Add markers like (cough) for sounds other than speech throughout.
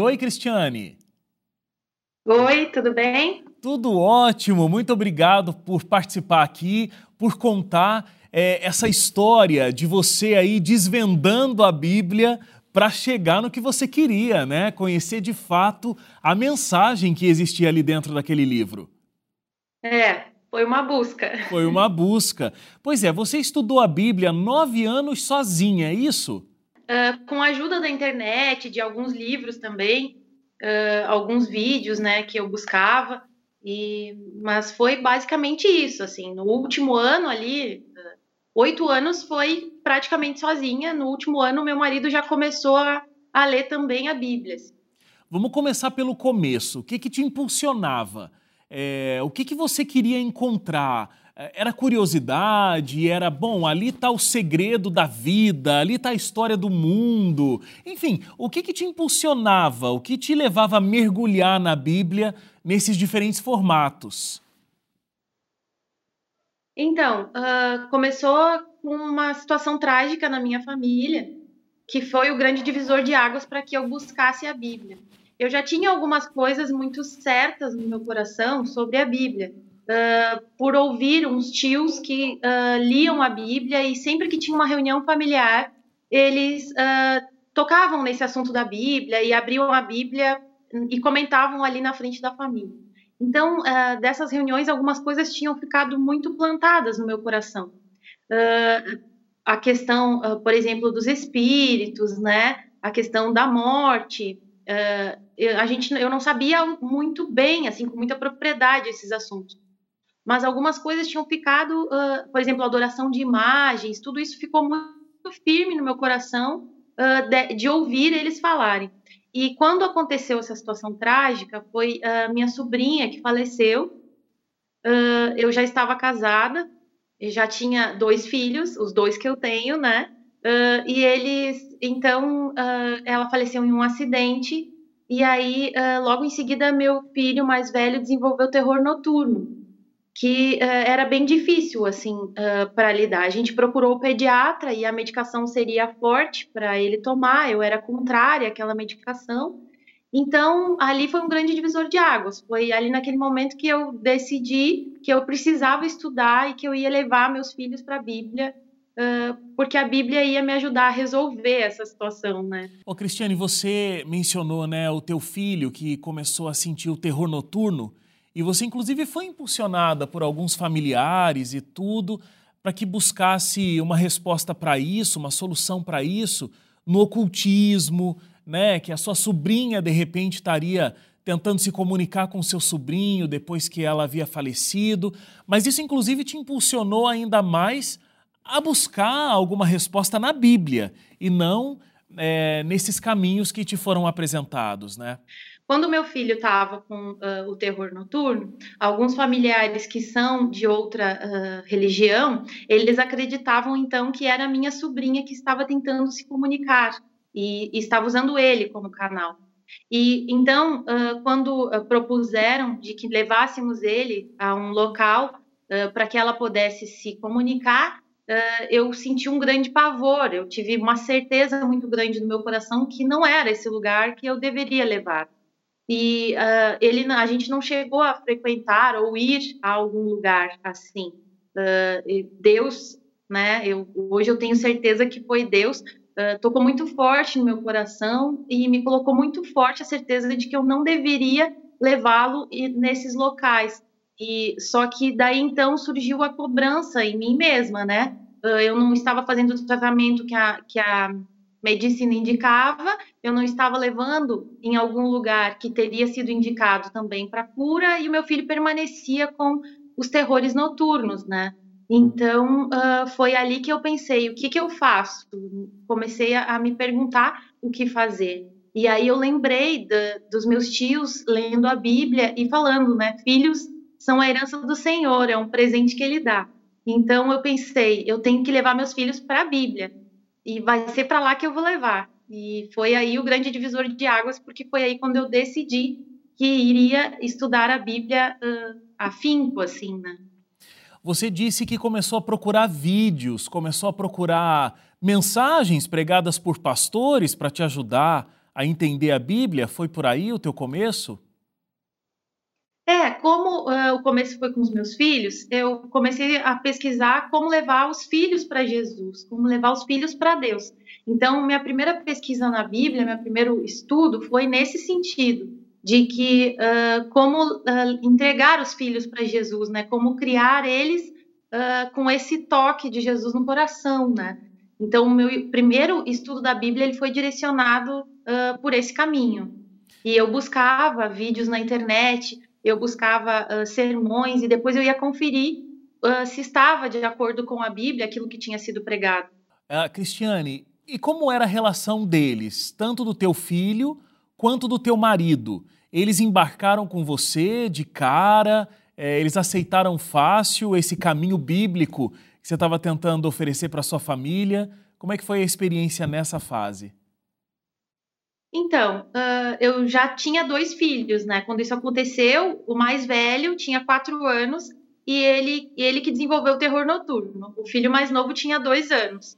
Oi, Cristiane. Oi, tudo bem? Tudo ótimo, muito obrigado por participar aqui, por contar é, essa história de você aí desvendando a Bíblia para chegar no que você queria, né? Conhecer de fato a mensagem que existia ali dentro daquele livro. É, foi uma busca. Foi uma busca. Pois é, você estudou a Bíblia nove anos sozinha, é isso? Uh, com a ajuda da internet, de alguns livros também, uh, alguns vídeos, né, que eu buscava. E, mas foi basicamente isso, assim. No último ano ali, oito anos foi praticamente sozinha. No último ano, meu marido já começou a, a ler também a Bíblia. Assim. Vamos começar pelo começo. O que, que te impulsionava? É, o que, que você queria encontrar? É, era curiosidade? Era, bom, ali está o segredo da vida, ali está a história do mundo. Enfim, o que, que te impulsionava? O que te levava a mergulhar na Bíblia nesses diferentes formatos? Então, uh, começou com uma situação trágica na minha família, que foi o grande divisor de águas para que eu buscasse a Bíblia eu já tinha algumas coisas muito certas no meu coração sobre a Bíblia. Por ouvir uns tios que uh, liam a Bíblia e sempre que tinha uma reunião familiar, eles uh, tocavam nesse assunto da Bíblia e abriam a Bíblia e comentavam ali na frente da família. Então, dessas reuniões, algumas coisas tinham ficado muito plantadas no meu coração. a questão, por exemplo, dos espíritos, né? A questão da morte, uh, a gente, eu não sabia muito bem, assim, com muita propriedade esses assuntos. Mas algumas coisas tinham ficado, uh, por exemplo, adoração de imagens, tudo isso ficou muito firme no meu coração uh, de, de, ouvir eles falarem. E quando aconteceu essa situação trágica, foi a minha sobrinha que faleceu. eu já estava casada, já tinha dois filhos, os dois que eu tenho, né? Uh, e eles, então, uh, ela faleceu em um acidente, e aí, uh, logo em seguida, meu filho mais velho desenvolveu terror noturno, que era bem difícil, assim, para lidar. A gente procurou o pediatra e a medicação seria forte para ele tomar, eu era contrária àquela medicação. Então, ali foi um grande divisor de águas. Foi ali naquele momento que eu decidi que eu precisava estudar e que eu ia levar meus filhos para a Bíblia porque a Bíblia ia me ajudar a resolver essa situação, né? Ô Cristiane, você mencionou, né, o teu filho que começou a sentir o terror noturno e você inclusive foi impulsionada por alguns familiares e tudo para que buscasse uma resposta para isso, uma solução para isso no ocultismo, né, que a sua sobrinha de repente estaria tentando se comunicar com seu sobrinho depois que ela havia falecido, mas isso inclusive te impulsionou ainda mais a buscar alguma resposta na Bíblia e não é, nesses caminhos que te foram apresentados, né? Quando meu filho estava com uh, o terror noturno, alguns familiares que são de outra uh, religião, eles acreditavam então que era minha sobrinha que estava tentando se comunicar e, e estava usando ele como canal. E então, uh, quando propuseram de que levássemos ele a um local para que ela pudesse se comunicar, eu senti um grande pavor, eu tive uma certeza muito grande no meu coração que não era esse lugar que eu deveria levar. E uh, ele, a gente não chegou a frequentar ou ir a algum lugar assim. Uh, Deus, né? Eu, hoje eu tenho certeza que foi Deus Uh, tocou muito forte no meu coração e me colocou muito forte a certeza de que eu não deveria levá-lo nesses locais. E só que daí então surgiu a cobrança em mim mesma, né? Eu não estava fazendo o tratamento que a, que a medicina indicava, eu não estava levando em algum lugar que teria sido indicado também para cura, e o meu filho permanecia com os terrores noturnos, né? Então, uh, foi ali que eu pensei, o que, que eu faço? Comecei a, a me perguntar o que fazer. E aí eu lembrei de, dos meus tios lendo a Bíblia e falando, né? Filhos são a herança do Senhor, é um presente que Ele dá. Então eu pensei, eu tenho que levar meus filhos para a Bíblia e vai ser para lá que eu vou levar. E foi aí o grande divisor de águas, porque foi aí quando eu decidi que iria estudar a Bíblia uh, afinco, assim, né? Você disse que começou a procurar vídeos, começou a procurar mensagens pregadas por pastores para te ajudar a entender a Bíblia? Foi por aí o teu começo? É, como uh, o começo foi com os meus filhos, eu comecei a pesquisar como levar os filhos para Jesus, como levar os filhos para Deus. Então, minha primeira pesquisa na Bíblia, meu primeiro estudo foi nesse sentido, de que uh, como uh, entregar os filhos para Jesus, né? Como criar eles com esse toque de Jesus no coração, né? Então, o meu primeiro estudo da Bíblia ele foi direcionado por esse caminho. E eu buscava vídeos na internet, eu buscava uh, sermões e depois eu ia conferir uh, se estava de acordo com a Bíblia aquilo que tinha sido pregado. Uh, Cristiane, e como era a relação deles, tanto do teu filho quanto do teu marido? Eles embarcaram com você de cara? É, eles aceitaram fácil esse caminho bíblico que você estava tentando oferecer para sua família? Como é que foi a experiência nessa fase? Então, uh, eu já tinha dois filhos, né? Quando isso aconteceu, o mais velho tinha quatro anos e ele, ele que desenvolveu o terror noturno. O filho mais novo tinha dois anos.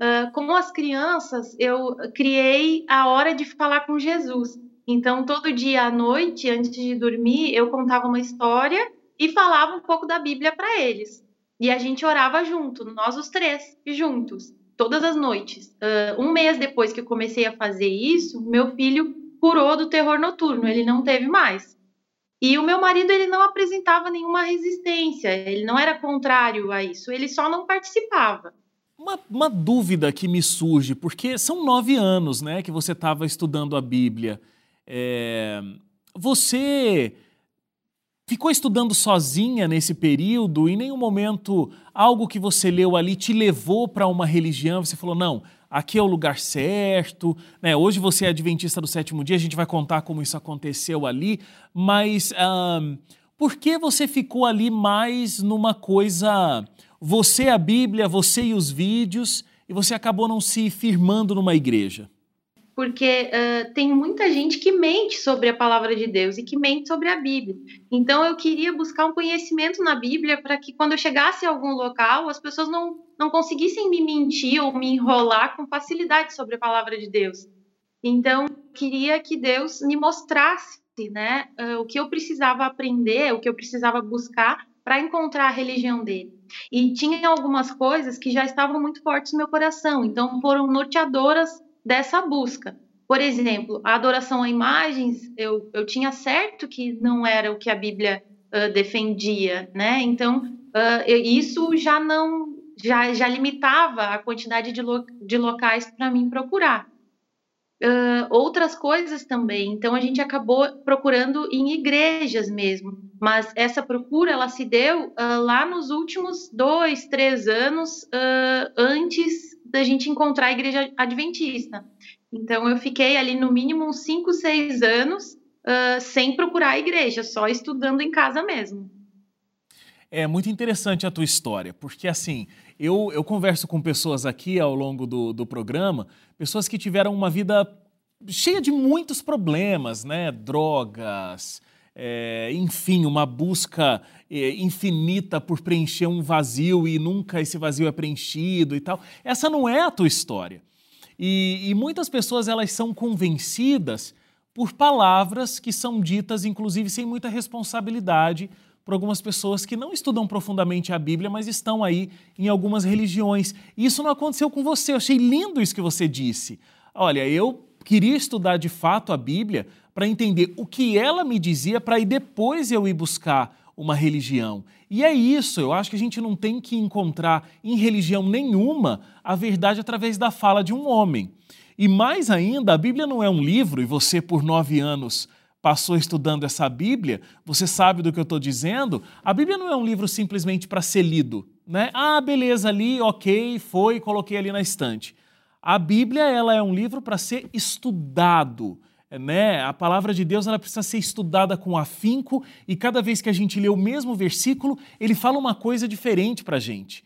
Uh, as crianças, eu criei a hora de falar com Jesus. Então, todo dia à noite, antes de dormir, eu contava uma história e falava um pouco da Bíblia para eles. E a gente orava junto, nós os três, juntos todas as noites. Uh, um mês depois que eu comecei a fazer isso, meu filho curou do terror noturno, ele não teve mais. E o meu marido ele não apresentava nenhuma resistência, ele não era contrário a isso, ele só não participava. Uma, uma dúvida que me surge, porque são nove anos né, que você estava estudando a Bíblia. É, você ficou estudando sozinha nesse período? Em nenhum momento algo que você leu ali te levou para uma religião? Você falou, não, aqui é o lugar certo. Né? Hoje você é adventista do sétimo dia, a gente vai contar como isso aconteceu ali, mas por que você ficou ali mais numa coisa. Você, a Bíblia, você e os vídeos, e você acabou não se firmando numa igreja? Porque uh, tem muita gente que mente sobre a palavra de Deus e que mente sobre a Bíblia. Então eu queria buscar um conhecimento na Bíblia para que quando eu chegasse a algum local as pessoas não, não conseguissem me mentir ou me enrolar com facilidade sobre a palavra de Deus. Então eu queria que Deus me mostrasse, né, uh, o que eu precisava aprender, o que eu precisava buscar para encontrar a religião dele. E tinha algumas coisas que já estavam muito fortes no meu coração, então foram norteadoras dessa busca. Por exemplo, a adoração a imagens, eu, eu tinha certo que não era o que a Bíblia uh, defendia, né? Então, uh, eu, isso já não, já, já limitava a quantidade de, lo, de locais para mim procurar. Uh, outras coisas também. Então a gente acabou procurando em igrejas mesmo, mas essa procura ela se deu uh, lá nos últimos dois, três anos uh, antes da gente encontrar a igreja adventista. Então eu fiquei ali no mínimo uns 5, 6 anos uh, sem procurar a igreja, só estudando em casa mesmo. É muito interessante a tua história, porque assim, eu, eu converso com pessoas aqui ao longo do, do programa, pessoas que tiveram uma vida cheia de muitos problemas, né? Drogas, é, enfim, uma busca é, infinita por preencher um vazio e nunca esse vazio é preenchido e tal. Essa não é a tua história. E, e muitas pessoas elas são convencidas por palavras que são ditas, inclusive, sem muita responsabilidade por algumas pessoas que não estudam profundamente a Bíblia, mas estão aí em algumas religiões. E isso não aconteceu com você. Eu achei lindo isso que você disse. Olha, eu queria estudar de fato a Bíblia para entender o que ela me dizia para aí depois eu ir buscar uma religião. E é isso, eu acho que a gente não tem que encontrar em religião nenhuma a verdade através da fala de um homem. E mais ainda, a Bíblia não é um livro, e você, por nove anos, passou estudando essa Bíblia, você sabe do que eu estou dizendo. A Bíblia não é um livro simplesmente para ser lido. Né? Ah, beleza, ali, ok, foi, coloquei ali na estante. A Bíblia ela é um livro para ser estudado né? A palavra de Deus ela precisa ser estudada com afinco e cada vez que a gente lê o mesmo versículo, ele fala uma coisa diferente para a gente.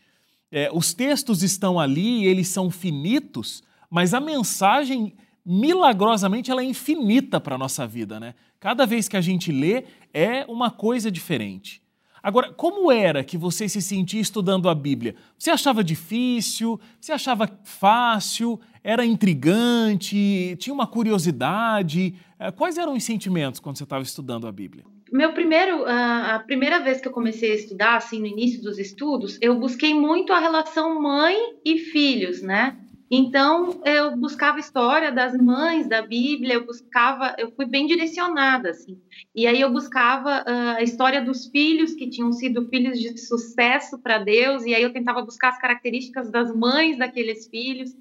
É, os textos estão ali, eles são finitos, mas a mensagem, milagrosamente, ela é infinita para a nossa vida. Né? Cada vez que a gente lê, é uma coisa diferente. Agora, como era que você se sentia estudando a Bíblia? Você achava difícil? Você achava fácil? Era intrigante? Tinha uma curiosidade? Eh, quais eram os sentimentos quando você estava estudando a Bíblia? Meu primeiro, a primeira vez que eu comecei a estudar, assim, no início dos estudos, eu busquei muito a relação mãe e filhos, né? Então, eu buscava história das mães da Bíblia, eu buscava, eu fui bem direcionada, assim. E aí eu buscava uh, a história dos filhos que tinham sido filhos de sucesso para Deus, e aí eu tentava buscar as características das mães daqueles filhos.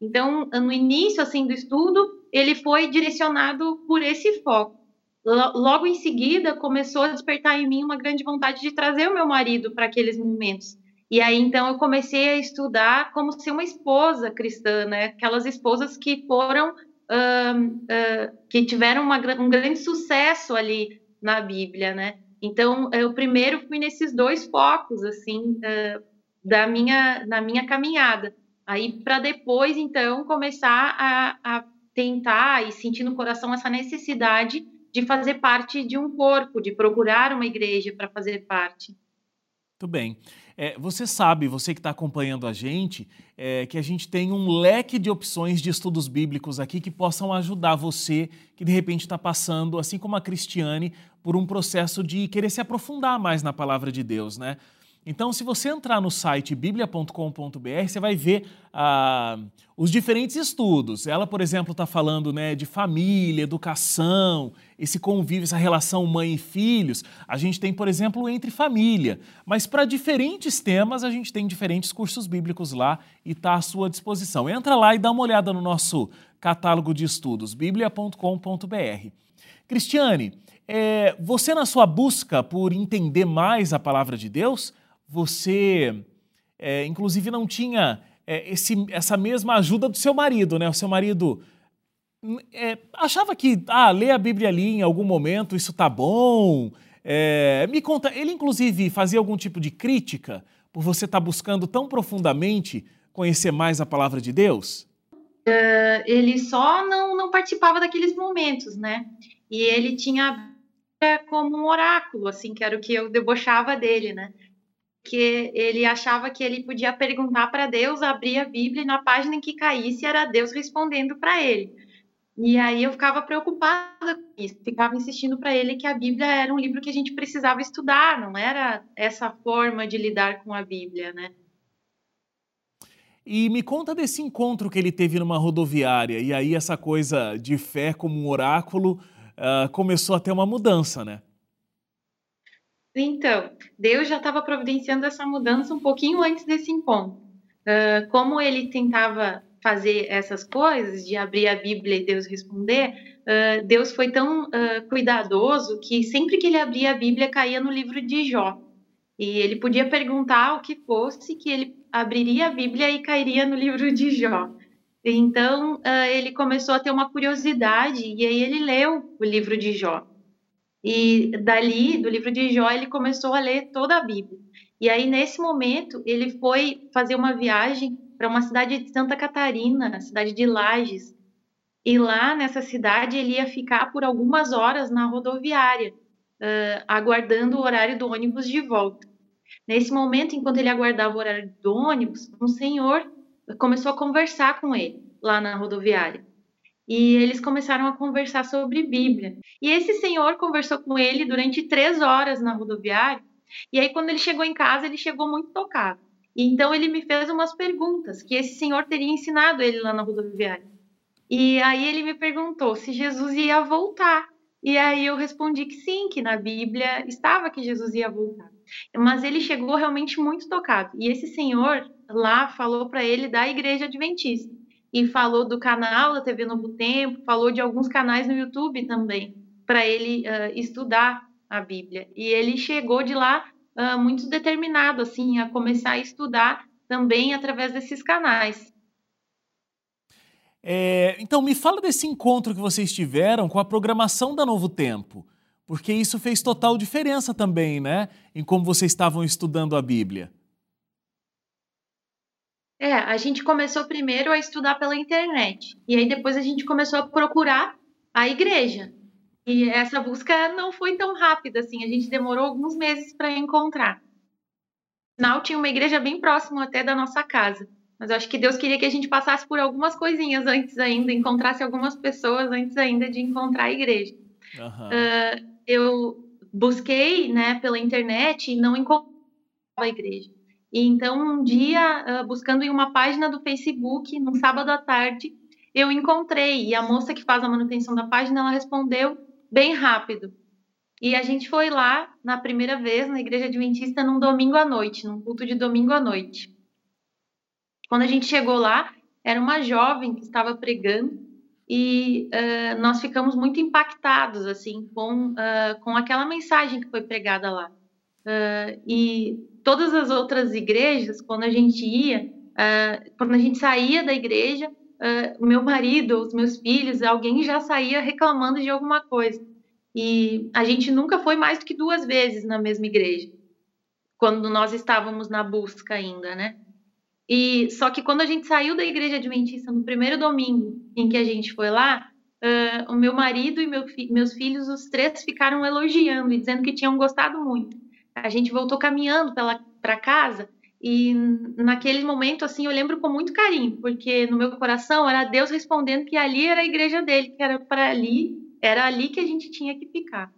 Então, no início, assim, do estudo, ele foi direcionado por esse foco. Logo em seguida, começou a despertar em mim uma grande vontade de trazer o meu marido para aqueles momentos e aí, então, eu comecei a estudar como ser uma esposa cristã, né? Aquelas esposas que foram, uh, uh, que tiveram uma, um grande sucesso ali na Bíblia, né? Então, eu primeiro fui nesses dois focos, assim, uh, da minha, na minha caminhada. Aí, para depois, então, começar a, a tentar e sentir no coração essa necessidade de fazer parte de um corpo, de procurar uma igreja para fazer parte. Muito bem. É, você sabe, você que está acompanhando a gente, é, que a gente tem um leque de opções de estudos bíblicos aqui que possam ajudar você que de repente está passando, assim como a Cristiane, por um processo de querer se aprofundar mais na palavra de Deus, né? Então, se você entrar no site biblia.com.br, você vai ver ah, os diferentes estudos. Ela, por exemplo, está falando né, de família, educação, esse convívio, essa relação mãe e filhos. A gente tem, por exemplo, entre família. Mas para diferentes temas, a gente tem diferentes cursos bíblicos lá e está à sua disposição. Entra lá e dá uma olhada no nosso catálogo de estudos, biblia.com.br. Cristiane, é, você na sua busca por entender mais a palavra de Deus, você, é, inclusive, não tinha é, esse, essa mesma ajuda do seu marido, né? O seu marido é, achava que, ah, ler a Bíblia ali em algum momento, isso tá bom. É, me conta, ele inclusive fazia algum tipo de crítica por você estar tá buscando tão profundamente conhecer mais a palavra de Deus? Uh, ele só não, não participava daqueles momentos, né? E ele tinha como um oráculo, assim, que era o que eu debochava dele, né? Que ele achava que ele podia perguntar para Deus, abrir a Bíblia e na página em que caísse era Deus respondendo para ele. E aí eu ficava preocupada com isso, ficava insistindo para ele que a Bíblia era um livro que a gente precisava estudar, não era essa forma de lidar com a Bíblia, né? E me conta desse encontro que ele teve numa rodoviária, e aí essa coisa de fé como um oráculo uh, começou a ter uma mudança, né? Então, Deus já estava providenciando essa mudança um pouquinho antes desse encontro. Uh, como ele tentava fazer essas coisas, de abrir a Bíblia e Deus responder, uh, Deus foi tão uh, cuidadoso que sempre que ele abria a Bíblia caía no livro de Jó. E ele podia perguntar o que fosse, que ele abriria a Bíblia e cairia no livro de Jó. Então, ele começou a ter uma curiosidade e aí ele leu o livro de Jó. E dali, do livro de Jó, ele começou a ler toda a Bíblia. E aí, nesse momento, ele foi fazer uma viagem para uma cidade de Santa Catarina, cidade de Lages. E lá nessa cidade, ele ia ficar por algumas horas na rodoviária, uh, aguardando o horário do ônibus de volta. Nesse momento, enquanto ele aguardava o horário do ônibus, um senhor começou a conversar com ele lá na rodoviária e eles começaram a conversar sobre Bíblia. E esse senhor conversou com ele durante três horas na rodoviária. E aí, quando ele chegou em casa, ele chegou muito tocado. Então, ele me fez umas perguntas que esse senhor teria ensinado ele lá na rodoviária. E aí, ele me perguntou se Jesus ia voltar. E aí, eu respondi que sim, que na Bíblia estava que Jesus ia voltar. Mas ele chegou realmente muito tocado. E esse senhor lá falou para ele da igreja adventista e falou do canal da TV Novo Tempo, falou de alguns canais no YouTube também, para ele uh, estudar a Bíblia. E ele chegou de lá uh, muito determinado, assim, a começar a estudar também através desses canais. É, então, me fala desse encontro que vocês tiveram com a programação da Novo Tempo, porque isso fez total diferença também, né, em como vocês estavam estudando a Bíblia. É, a gente começou primeiro a estudar pela internet. E aí depois a gente começou a procurar a igreja. e essa busca não foi tão rápida assim, a gente demorou alguns meses para encontrar. Afinal, tinha uma igreja bem próxima até da nossa casa. Mas eu acho que Deus queria que a gente passasse por algumas coisinhas antes ainda, encontrasse algumas pessoas antes ainda de encontrar a igreja. Uhum. Uh, eu busquei né, pela internet e não encontrava a igreja. E então, um dia, uh, buscando em uma página do Facebook, num sábado à tarde, eu encontrei. E a moça que faz a manutenção da página, ela respondeu bem rápido. E a gente foi lá na primeira vez na igreja adventista num domingo à noite, num culto de domingo à noite. Quando a gente chegou lá, era uma jovem que estava pregando e uh, nós ficamos muito impactados assim com uh, com aquela mensagem que foi pregada lá. Uh, e todas as outras igrejas, quando a gente ia, quando a gente saía da igreja, o meu marido, os meus filhos, alguém já saía reclamando de alguma coisa. E a gente nunca foi mais do que duas vezes na mesma igreja, quando nós estávamos na busca ainda, né? E só que quando a gente saiu da igreja adventista no primeiro domingo em que a gente foi lá, uh, o meu marido e meu fi meus filhos, os três ficaram elogiando e dizendo que tinham gostado muito. A gente voltou caminhando para casa e naquele momento assim eu lembro com muito carinho, porque no meu coração era Deus respondendo que ali era a igreja dele, que era para ali, era ali que a gente tinha que ficar.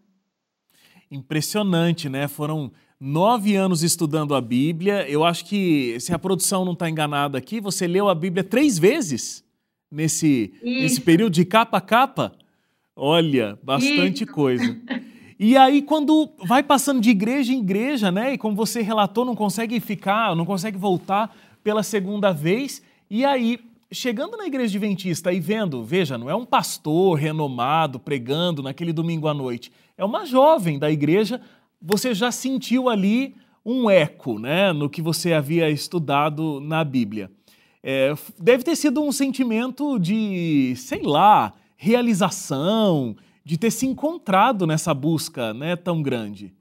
Impressionante, né? Foram nove anos estudando a Bíblia. Eu acho que, se a produção não está enganada aqui, você leu a Bíblia três vezes nesse, nesse período de capa a capa. Olha, bastante Isso. coisa. (laughs) E aí, quando vai passando de igreja em igreja, né? E como você relatou, não consegue ficar, não consegue voltar pela segunda vez. E aí, chegando na igreja adventista e vendo, veja, não é um pastor renomado pregando naquele domingo à noite, é uma jovem da igreja você já sentiu ali um eco né, no que você havia estudado na Bíblia. É, deve ter sido um sentimento de, sei lá, realização, de ter se encontrado nessa busca né, tão grande.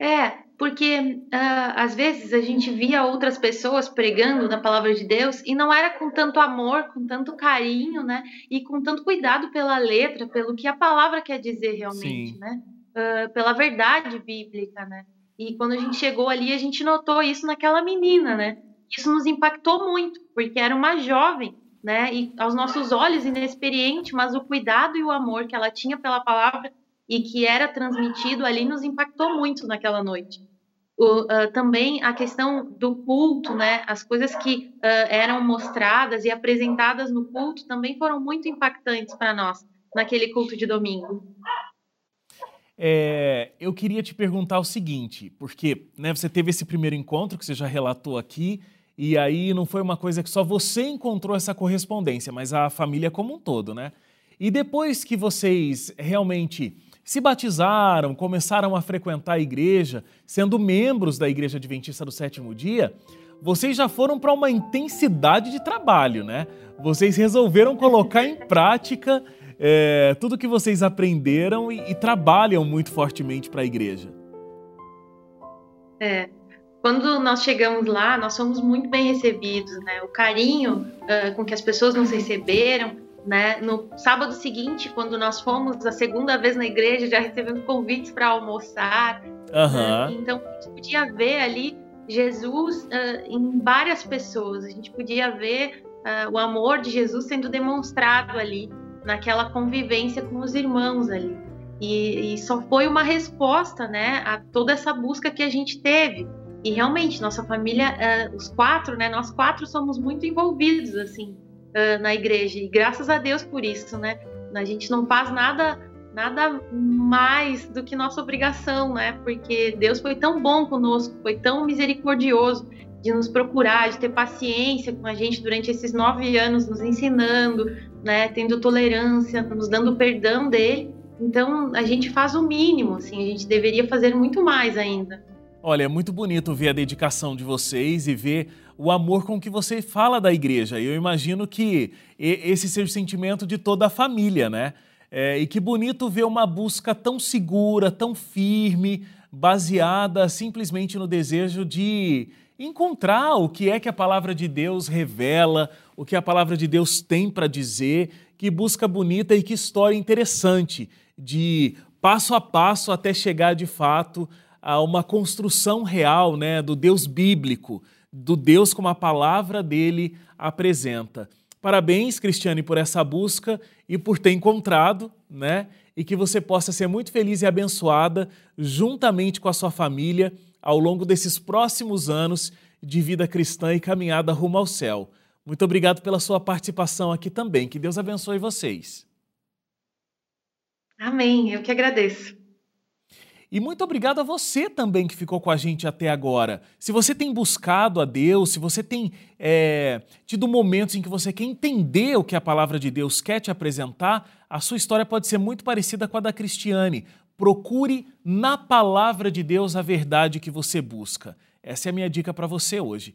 É, porque uh, às vezes a gente via outras pessoas pregando na palavra de Deus e não era com tanto amor, com tanto carinho, né? E com tanto cuidado pela letra, pelo que a palavra quer dizer realmente, Sim. né? uh, pela verdade bíblica, né? E quando a gente chegou ali, a gente notou isso naquela menina, né? Isso nos impactou muito, porque era uma jovem, né? E aos nossos olhos inexperiente, mas o cuidado e o amor que ela tinha pela palavra e que era transmitido ali nos impactou muito naquela noite. O, uh, também a questão do culto, né? As coisas que uh, eram mostradas e apresentadas no culto também foram muito impactantes para nós naquele culto de domingo. É, eu queria te perguntar o seguinte, porque né, você teve esse primeiro encontro que você já relatou aqui, e aí não foi uma coisa que só você encontrou essa correspondência, mas a família como um todo, né? E depois que vocês realmente se batizaram, começaram a frequentar a igreja, sendo membros da Igreja Adventista do Sétimo Dia, vocês já foram para uma intensidade de trabalho, né? Vocês resolveram colocar em prática é, tudo que vocês aprenderam e, e trabalham muito fortemente para a igreja. É, quando nós chegamos lá, nós fomos muito bem recebidos, né? O carinho uh, com que as pessoas nos receberam, né? No sábado seguinte, quando nós fomos a segunda vez na igreja, já recebemos convites para almoçar. Uhum. Então, a gente podia ver ali Jesus uh, em várias pessoas. A gente podia ver o amor de Jesus sendo demonstrado ali naquela convivência com os irmãos ali. E, e, só foi uma resposta, né, a toda essa busca que a gente teve. E realmente, nossa família, uh, os quatro, né, nós quatro somos muito envolvidos, assim, uh, na igreja. E graças a Deus por isso, né? A gente não faz nada nada mais do que nossa obrigação, né? Porque Deus foi tão bom conosco, foi tão misericordioso de nos procurar, de ter paciência com a gente durante esses nove anos, nos ensinando, né, tendo tolerância, nos dando perdão dele. Então a gente faz o mínimo, assim, a gente deveria fazer muito mais ainda. Olha, é muito bonito ver a dedicação de vocês e ver o amor com que você fala da igreja. Eu imagino que esse seja o sentimento de toda a família, né? É, e que bonito ver uma busca tão segura, tão firme, baseada simplesmente no desejo de encontrar o que é que a palavra de Deus revela, o que a palavra de Deus tem para dizer, Que busca bonita e que história interessante de passo a passo até chegar de fato a uma construção real, né, do Deus bíblico, do Deus como a palavra dele apresenta. Parabéns, Cristiane, por essa busca e por ter encontrado, né? E que você possa ser muito feliz e abençoada juntamente com a sua família ao longo desses próximos anos de vida cristã e caminhada rumo ao céu. Muito obrigado pela sua participação aqui também. Que Deus abençoe vocês. Amém. Eu que agradeço. E muito obrigado a você também que ficou com a gente até agora. Se você tem buscado a Deus, se você tem é, tido momentos em que você quer entender o que a palavra de Deus quer te apresentar, a sua história pode ser muito parecida com a da Cristiane. Procure na palavra de Deus a verdade que você busca. Essa é a minha dica para você hoje.